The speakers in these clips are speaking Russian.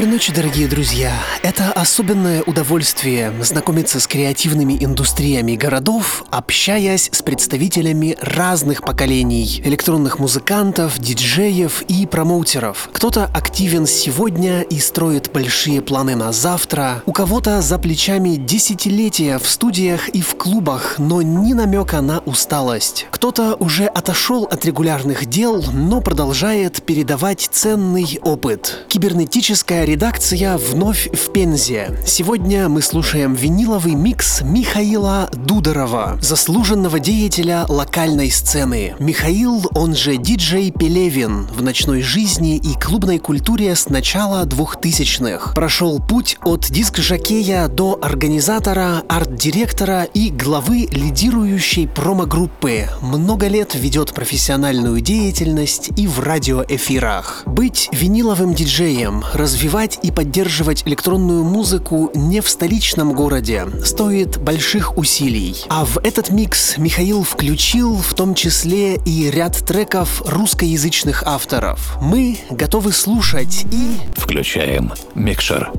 Доброй ночи, дорогие друзья! Это особенное удовольствие знакомиться с креативными индустриями городов, общаясь с представителями разных поколений электронных музыкантов, диджеев и промоутеров. Кто-то активен сегодня и строит большие планы на завтра, у кого-то за плечами десятилетия в студиях и в клубах, но ни намека на усталость. Кто-то уже отошел от регулярных дел, но продолжает передавать ценный опыт. Кибернетическая редакция вновь в Пензе. Сегодня мы слушаем виниловый микс Михаила Дударова, заслуженного деятеля локальной сцены. Михаил, он же диджей Пелевин, в ночной жизни и клубной культуре с начала 2000-х. Прошел путь от диск-жокея до организатора, арт-директора и главы лидирующей промо-группы. Много лет ведет профессиональную деятельность и в радиоэфирах. Быть виниловым диджеем, развивать развивать и поддерживать электронную музыку не в столичном городе стоит больших усилий. А в этот микс Михаил включил в том числе и ряд треков русскоязычных авторов. Мы готовы слушать и... Включаем микшер.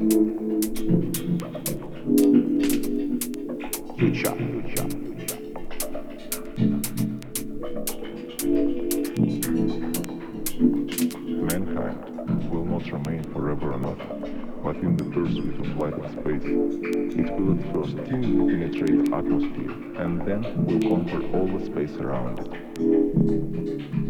Future. Mankind will not remain forever on Earth, but in the pursuit of life in space, it will at first penetrate the atmosphere and then will conquer all the space around it.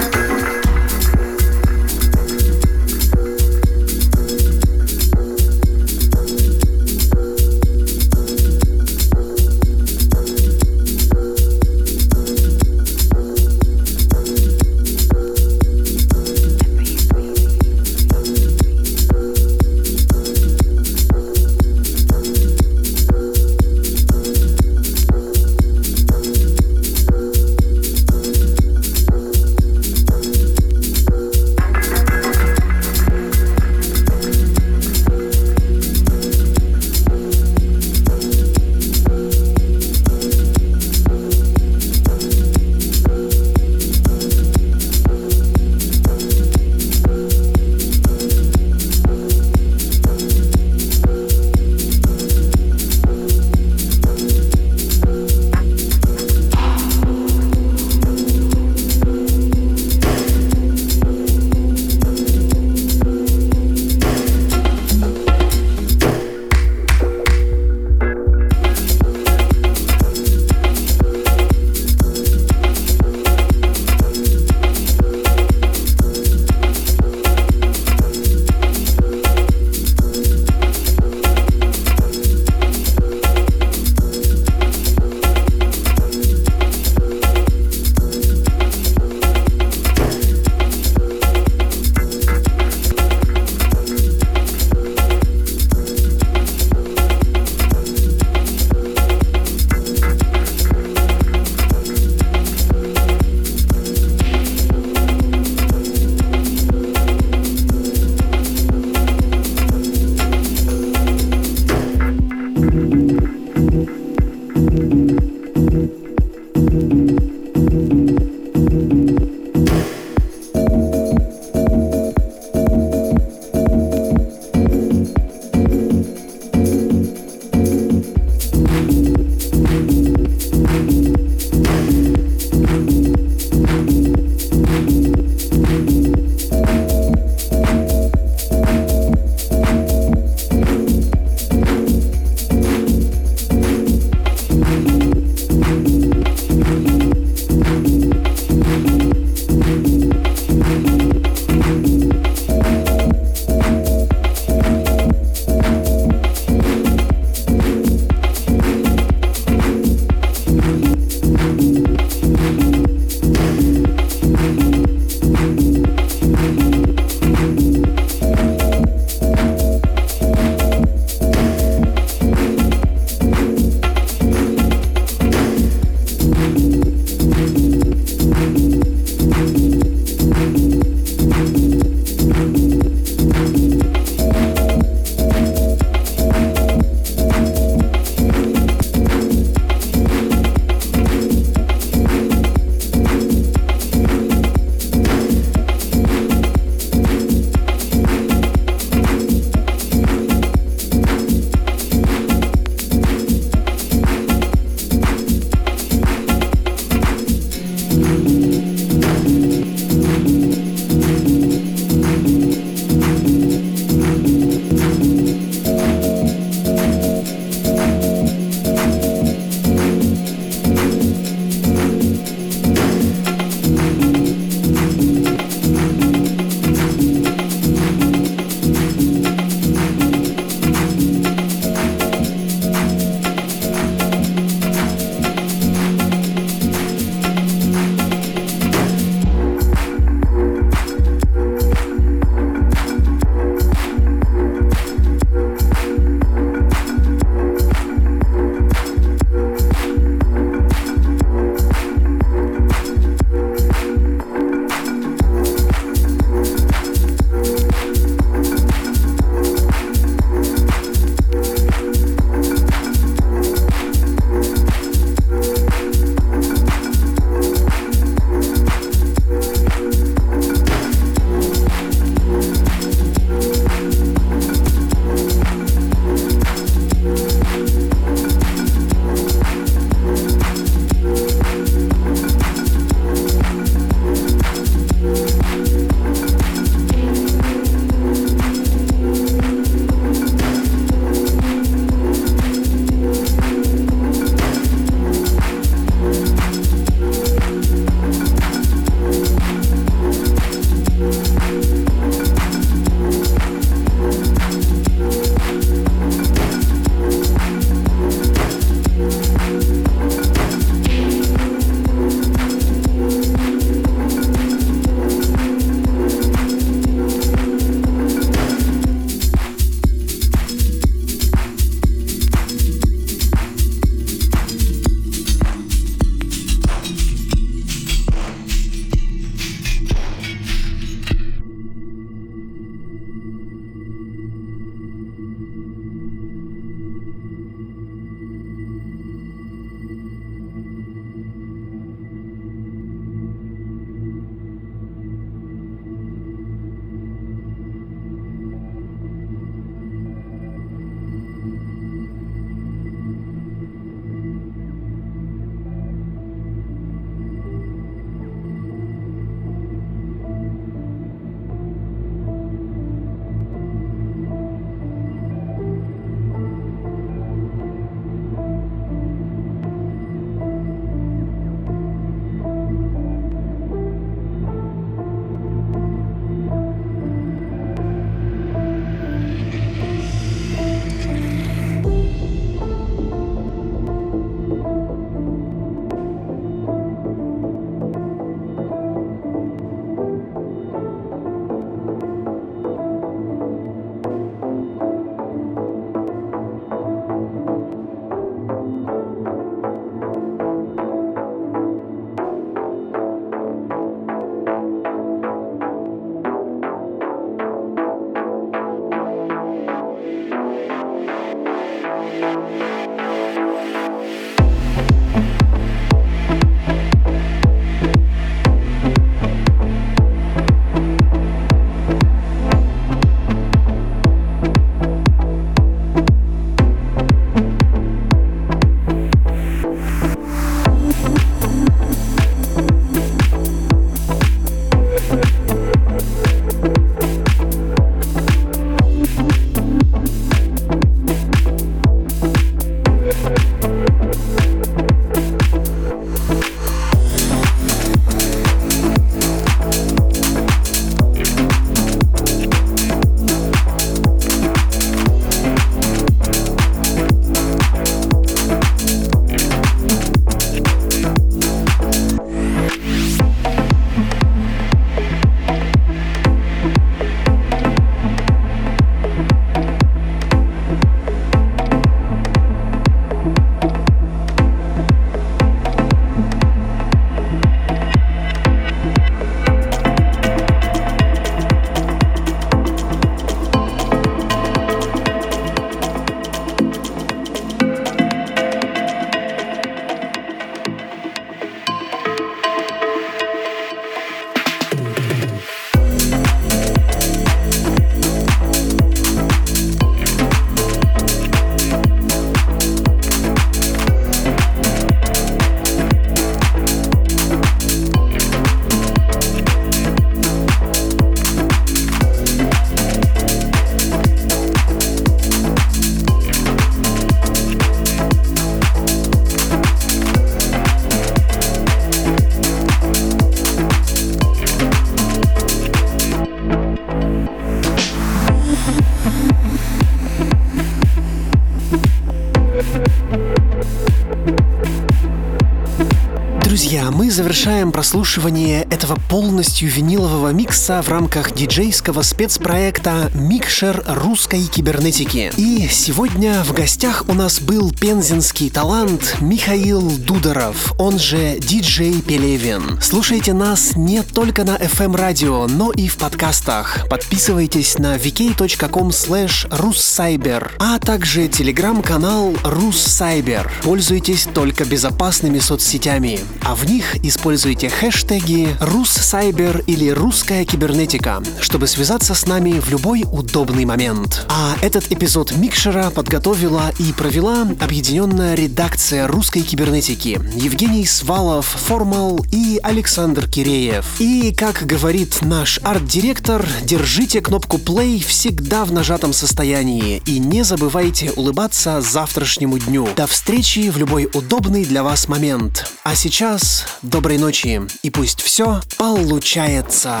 Завершаем прослушивание этого полностью винилового микса в рамках диджейского спецпроекта «Микшер русской кибернетики». И сегодня в гостях у нас был пензенский талант Михаил Дударов, он же диджей Пелевин. Слушайте нас не только на FM-радио, но и в подкастах. Подписывайтесь на vk.com slash russcyber, а также телеграм-канал Руссайбер. Пользуйтесь только безопасными соцсетями а в них используйте хэштеги «Руссайбер» или «Русская кибернетика», чтобы связаться с нами в любой удобный момент. А этот эпизод Микшера подготовила и провела объединенная редакция русской кибернетики Евгений Свалов, Формал и Александр Киреев. И, как говорит наш арт-директор, держите кнопку play всегда в нажатом состоянии и не забывайте улыбаться завтрашнему дню. До встречи в любой удобный для вас момент. А сейчас доброй ночи, и пусть все получается.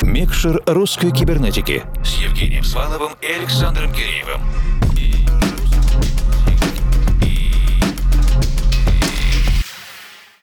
Микшер русской кибернетики с Евгением Сваловым и Александром Киреевым.